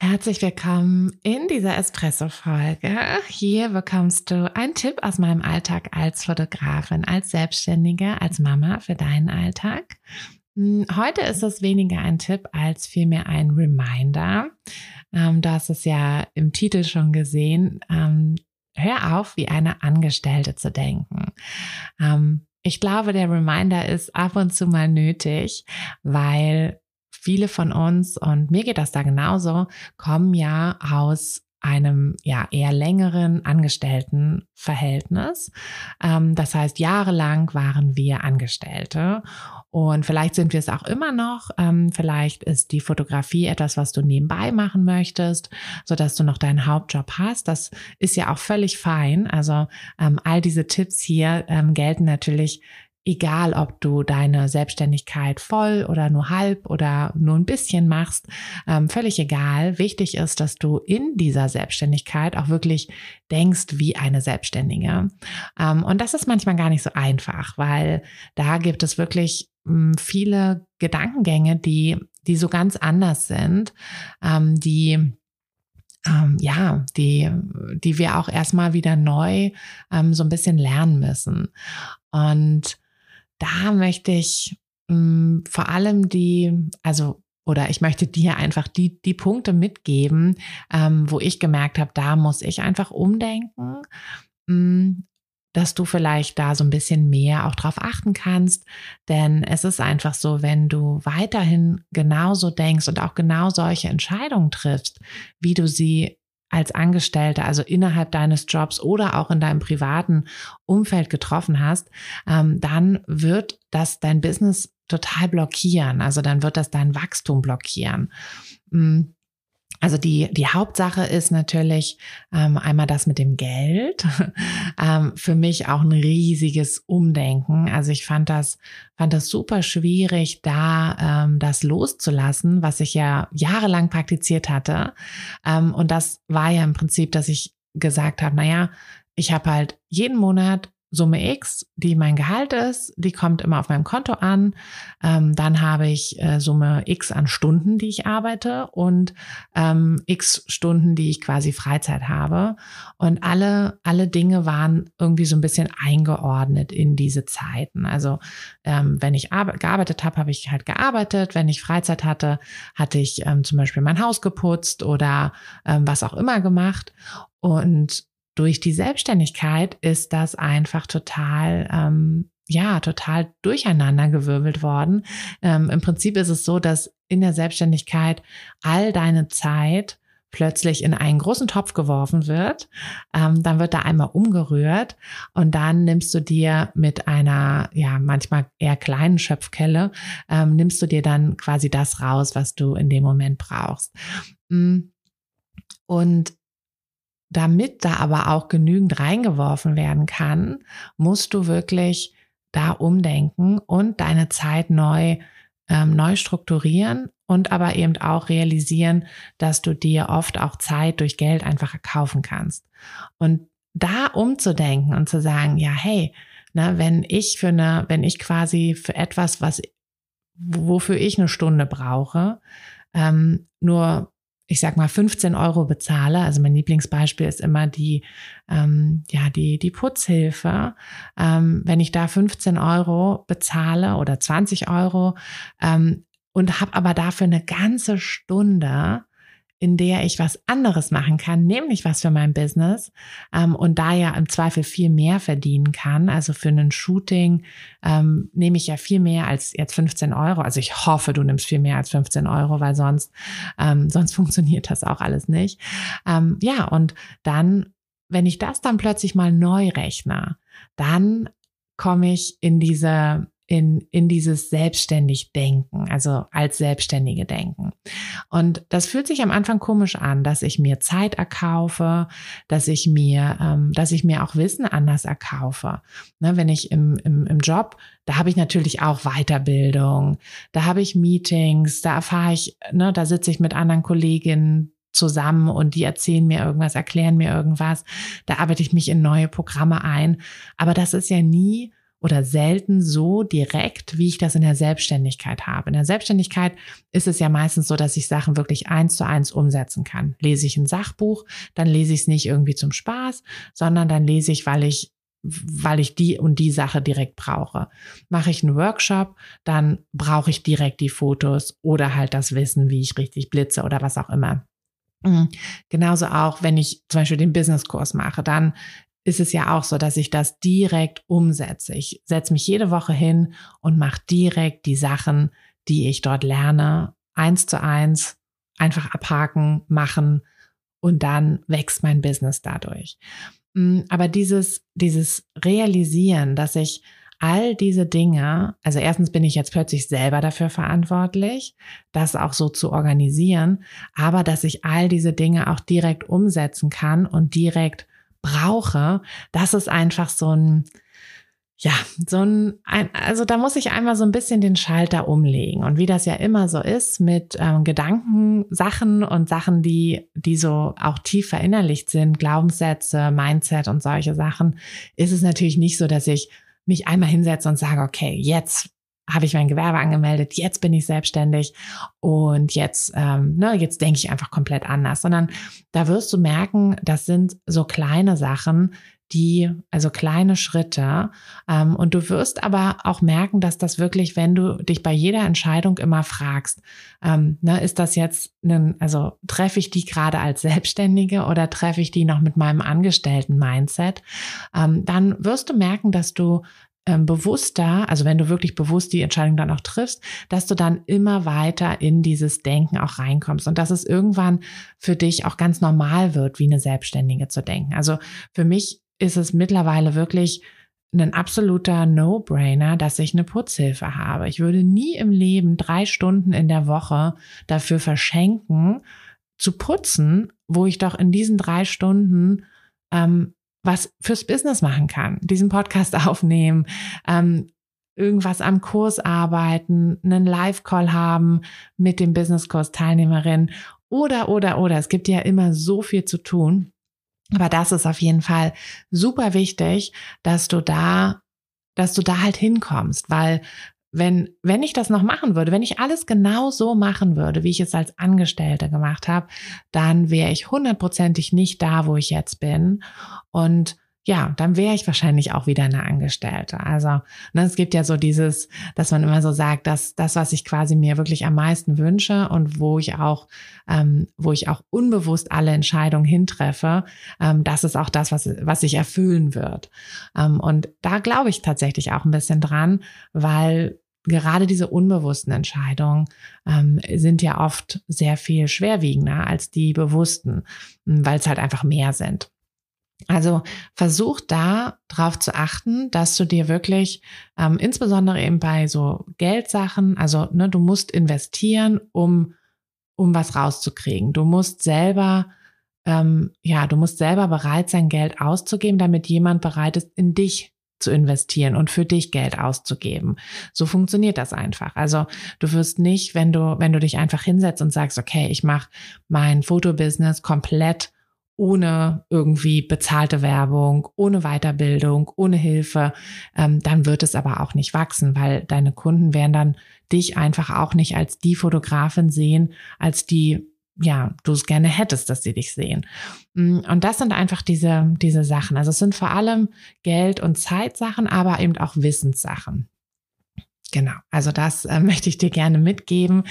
Herzlich willkommen in dieser Espresso-Folge. Hier bekommst du einen Tipp aus meinem Alltag als Fotografin, als Selbstständige, als Mama für deinen Alltag. Hm, heute ist es weniger ein Tipp als vielmehr ein Reminder. Ähm, du hast es ja im Titel schon gesehen. Ähm, hör auf, wie eine Angestellte zu denken. Ähm, ich glaube, der Reminder ist ab und zu mal nötig, weil viele von uns, und mir geht das da genauso, kommen ja aus einem ja eher längeren Angestelltenverhältnis. Ähm, das heißt, jahrelang waren wir Angestellte und vielleicht sind wir es auch immer noch. Ähm, vielleicht ist die Fotografie etwas, was du nebenbei machen möchtest, so dass du noch deinen Hauptjob hast. Das ist ja auch völlig fein. Also ähm, all diese Tipps hier ähm, gelten natürlich egal ob du deine Selbstständigkeit voll oder nur halb oder nur ein bisschen machst, ähm, völlig egal. Wichtig ist, dass du in dieser Selbstständigkeit auch wirklich denkst wie eine Selbstständige. Ähm, und das ist manchmal gar nicht so einfach, weil da gibt es wirklich mh, hm, viele Gedankengänge, die, die so ganz anders sind, ähm, die ähm, ja, die, die wir auch erstmal wieder neu ähm, so ein bisschen lernen müssen. Und da möchte ich mh, mm, vor allem die, also oder ich möchte dir einfach die, die Punkte mitgeben, ähm, wo ich gemerkt habe, da muss ich einfach umdenken, mh, mm, dass du vielleicht da so ein bisschen mehr auch drauf achten kannst. Denn es ist einfach so, wenn du weiterhin genauso denkst und auch genau solche Entscheidungen triffst, wie du sie als Angestellte, also innerhalb deines Jobs oder auch in deinem privaten Umfeld getroffen hast, ähm, dann wird das dein Business total blockieren. Also dann wird das dein Wachstum blockieren. Mm. Also die, die Hauptsache ist natürlich ähm, einmal das mit dem Geld. ähm, für mich auch ein riesiges Umdenken. Also ich fand das, fand das super schwierig, da ähm, das loszulassen, was ich ja jahrelang praktiziert hatte. Ähm, und das war ja im Prinzip, dass ich gesagt habe, naja, ich habe halt jeden Monat Summe X, die mein Gehalt ist, die kommt immer auf meinem Konto an. Ähm, dann habe ich äh, Summe X an Stunden, die ich arbeite und ähm, X Stunden, die ich quasi Freizeit habe. Und alle, alle Dinge waren irgendwie so ein bisschen eingeordnet in diese Zeiten. Also ähm, wenn ich gearbeitet habe, habe ich halt gearbeitet. Wenn ich Freizeit hatte, hatte ich ähm, zum Beispiel mein Haus geputzt oder ähm, was auch immer gemacht. Und durch die Selbstständigkeit ist das einfach total, ähm, ja, total durcheinandergewirbelt worden. Ähm, Im Prinzip ist es so, dass in der Selbstständigkeit all deine Zeit plötzlich in einen großen Topf geworfen wird. Ähm, dann wird da einmal umgerührt und dann nimmst du dir mit einer, ja, manchmal eher kleinen Schöpfkelle, ähm, nimmst du dir dann quasi das raus, was du in dem Moment brauchst. Mm. Und damit da aber auch genügend reingeworfen werden kann, musst du wirklich da umdenken und deine Zeit neu, ähm, neu strukturieren und aber eben auch realisieren, dass du dir oft auch Zeit durch Geld einfach kaufen kannst. Und da umzudenken und zu sagen, ja, hey, ne, wenn ich für eine, wenn ich quasi für etwas, was, wofür ich eine Stunde brauche, ähm, nur ich sag mal 15 Euro bezahle, also mein Lieblingsbeispiel ist immer die, ähm, ja, die, die Putzhilfe. Ähm, wenn ich da 15 Euro bezahle oder 20 Euro ähm, und habe aber dafür eine ganze Stunde in der ich was anderes machen kann, nämlich was für mein Business ähm, und da ja im Zweifel viel mehr verdienen kann. Also für ein Shooting ähm, nehme ich ja viel mehr als jetzt 15 Euro. Also ich hoffe, du nimmst viel mehr als 15 Euro, weil sonst, ähm, sonst funktioniert das auch alles nicht. Ähm, ja, und dann, wenn ich das dann plötzlich mal neu rechne, dann komme ich in diese in, in dieses selbstständig Denken, also als Selbstständige denken. Und das fühlt sich am Anfang komisch an, dass ich mir Zeit erkaufe, dass ich mir, ähm, dass ich mir auch Wissen anders erkaufe. Ne, wenn ich im, im, im Job, da habe ich natürlich auch Weiterbildung, da habe ich Meetings, da erfahre ich, ne, da sitze ich mit anderen Kolleginnen zusammen und die erzählen mir irgendwas, erklären mir irgendwas. Da arbeite ich mich in neue Programme ein. Aber das ist ja nie oder selten so direkt, wie ich das in der Selbstständigkeit habe. In der Selbstständigkeit ist es ja meistens so, dass ich Sachen wirklich eins zu eins umsetzen kann. Lese ich ein Sachbuch, dann lese ich es nicht irgendwie zum Spaß, sondern dann lese ich, weil ich weil ich die und die Sache direkt brauche. Mache ich einen Workshop, dann brauche ich direkt die Fotos oder halt das Wissen, wie ich richtig blitze oder was auch immer. Mhm. Genauso auch, wenn ich zum Beispiel den Businesskurs mache, dann ist es ja auch so, dass ich das direkt umsetze. Ich setze mich jede Woche hin und mache direkt die Sachen, die ich dort lerne, eins zu eins, einfach abhaken, machen und dann wächst mein Business dadurch. Mm, aber dieses, dieses Realisieren, dass ich all diese Dinge, also erstens bin ich jetzt plötzlich selber dafür verantwortlich, das auch so zu organisieren, aber dass ich all diese Dinge auch direkt umsetzen kann und direkt brauche, das ist einfach so ein, ja, so ein, also da muss ich einmal so ein bisschen den Schalter umlegen. Und wie das ja immer so ist mit ähm, Gedanken, Sachen und Sachen, die, die so auch tief verinnerlicht sind, Glaubenssätze, Mindset und solche Sachen, ist es natürlich nicht so, dass ich mich einmal hinsetze und sage, okay, jetzt habe ich mein Gewerbe angemeldet, jetzt bin ich selbstständig und jetzt, ähm, ne, jetzt denke ich einfach komplett anders, sondern da wirst du merken, das sind so kleine Sachen, die, also kleine Schritte. Ähm, und du wirst aber auch merken, dass das wirklich, wenn du dich bei jeder Entscheidung immer fragst, ähm, ne, ist das jetzt, ein, also treffe ich die gerade als Selbstständige oder treffe ich die noch mit meinem Angestellten-Mindset, ähm, dann wirst du merken, dass du ähm, bewusster, also wenn du wirklich bewusst die Entscheidung dann auch triffst, dass du dann immer weiter in dieses Denken auch reinkommst und dass es irgendwann für dich auch ganz normal wird, wie eine Selbstständige zu denken. Also für mich ist es mittlerweile wirklich ein absoluter No-Brainer, dass ich eine Putzhilfe habe. Ich würde nie im Leben drei Stunden in der Woche dafür verschenken, zu putzen, wo ich doch in diesen drei Stunden ähm, was fürs Business machen kann. Diesen Podcast aufnehmen, ähm, irgendwas am Kurs arbeiten, einen Live-Call haben mit dem Business-Kurs-Teilnehmerin oder, oder, oder. Es gibt ja immer so viel zu tun. Aber das ist auf jeden Fall super wichtig, dass du da, dass du da halt hinkommst, weil wenn, wenn ich das noch machen würde, wenn ich alles genau so machen würde, wie ich es als Angestellte gemacht habe, dann wäre ich hundertprozentig nicht da, wo ich jetzt bin. Und ja, dann wäre ich wahrscheinlich auch wieder eine Angestellte. Also ne, es gibt ja so dieses, dass man immer so sagt, dass das, was ich quasi mir wirklich am meisten wünsche und wo ich auch, ähm, wo ich auch unbewusst alle Entscheidungen hintreffe, ähm, das ist auch das, was, was sich erfüllen wird. Ähm, und da glaube ich tatsächlich auch ein bisschen dran, weil gerade diese unbewussten Entscheidungen ähm, sind ja oft sehr viel schwerwiegender als die bewussten, weil es halt einfach mehr sind. Also versuch da drauf zu achten, dass du dir wirklich, ähm, insbesondere eben bei so Geldsachen, also ne, du musst investieren, um, um was rauszukriegen. Du musst selber, ähm, ja, du musst selber bereit sein, Geld auszugeben, damit jemand bereit ist, in dich zu investieren und für dich Geld auszugeben. So funktioniert das einfach. Also du wirst nicht, wenn du, wenn du dich einfach hinsetzt und sagst, okay, ich mache mein Fotobusiness komplett ohne irgendwie bezahlte Werbung, ohne Weiterbildung, ohne Hilfe, ähm, dann wird es aber auch nicht wachsen, weil deine Kunden werden dann dich einfach auch nicht als die Fotografin sehen, als die ja, du es gerne hättest, dass sie dich sehen. Mm, und das sind einfach diese, diese Sachen. Also es sind vor allem Geld- und Zeitsachen, aber eben auch Wissenssachen. Genau, also das äh, möchte ich dir gerne mitgeben,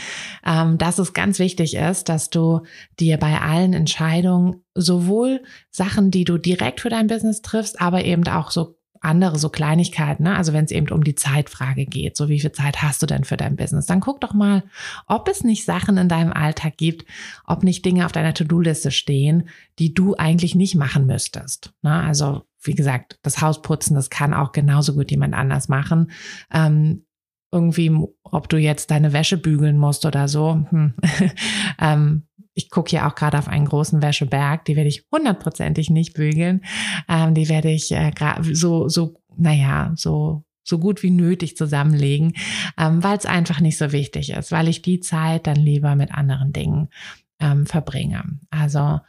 ähm, dass es ganz wichtig ist, dass du dir bei allen Entscheidungen sowohl Sachen, die du direkt für dein Business triffst, aber eben auch so andere so Kleinigkeiten, ne? also wenn es eben um die Zeitfrage geht, so wie viel Zeit hast du denn für dein Business, dann guck doch mal, ob es nicht Sachen in deinem Alltag gibt, ob nicht Dinge auf deiner To-Do-Liste stehen, die du eigentlich nicht machen müsstest. Ne? Also wie gesagt, das Haus putzen, das kann auch genauso gut jemand anders machen. Ähm, irgendwie, ob du jetzt deine Wäsche bügeln musst oder so. Hm. ähm, ich gucke ja auch gerade auf einen großen Wäscheberg, die werde ich hundertprozentig nicht bügeln. Ähm, die werde ich äh, so, so, naja, so so gut wie nötig zusammenlegen, ähm, weil es einfach nicht so wichtig ist, weil ich die Zeit dann lieber mit anderen Dingen ähm, verbringe. Also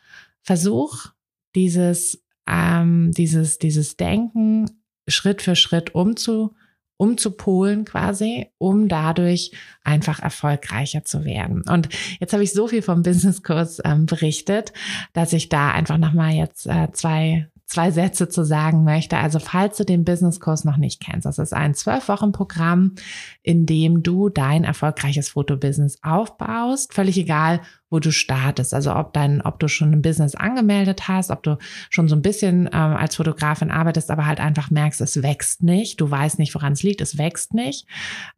versuch dieses, ähm, dieses, dieses Denken Schritt für Schritt umzu, umzupolen quasi, um dadurch einfach erfolgreicher zu werden. Und jetzt habe ich so viel vom Businesskurs ähm, berichtet, dass ich da einfach nochmal jetzt äh, zwei zwei Sätze zu sagen möchte. Also falls du den Businesskurs noch nicht kennst, das ist ein zwölf Wochen Programm, in dem du dein erfolgreiches Fotobusiness aufbaust. Völlig egal, wo du startest. Also ob dein, ob du schon ein Business angemeldet hast, ob du schon so ein bisschen ähm, als Fotografin arbeitest, aber halt einfach merkst, es wächst nicht, du weißt nicht, woran es liegt, es wächst nicht,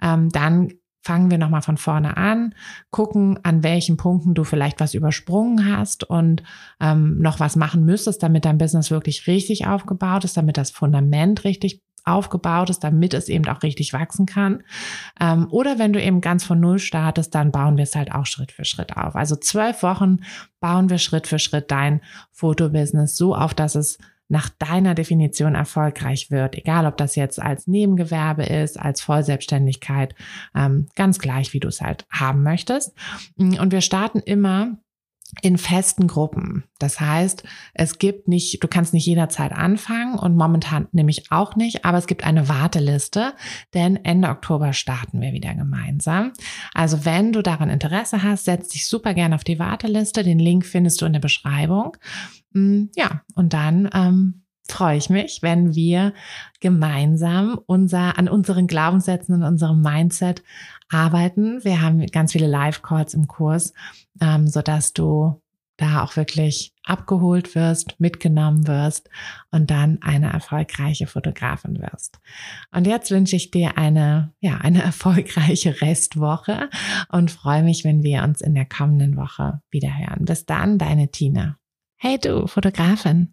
ähm, dann fangen wir nochmal von vorne an, gucken, an welchen Punkten du vielleicht was übersprungen hast und ähm, noch was machen müsstest, damit dein Business wirklich richtig aufgebaut ist, damit das Fundament richtig aufgebaut ist, damit es eben auch richtig wachsen kann. Ähm, oder wenn du eben ganz von Null startest, dann bauen wir es halt auch Schritt für Schritt auf. Also zwölf Wochen bauen wir Schritt für Schritt dein Fotobusiness so auf, dass es nach deiner Definition erfolgreich wird, egal ob das jetzt als Nebengewerbe ist, als Vollselbstständigkeit, ähm, ganz gleich, wie du es halt haben möchtest. Und wir starten immer in festen Gruppen. Das heißt, es gibt nicht, du kannst nicht jederzeit anfangen und momentan nämlich auch nicht, aber es gibt eine Warteliste, denn Ende Oktober starten wir wieder gemeinsam. Also wenn du daran Interesse hast, setz dich super gerne auf die Warteliste. Den Link findest du in der Beschreibung. Mm, ja, und dann ähm, freue ich mich, wenn wir gemeinsam unser, an unseren Glaubenssätzen und unserem Mindset arbeiten. Wir haben ganz viele Live-Calls im Kurs, ähm, so dass du da auch wirklich abgeholt wirst, mitgenommen wirst und dann eine erfolgreiche Fotografin wirst. Und jetzt wünsche ich dir eine, ja, eine erfolgreiche Restwoche und freue mich, wenn wir uns in der kommenden Woche wieder hören. Bis dann, deine Tina. Hey du, Fotografin,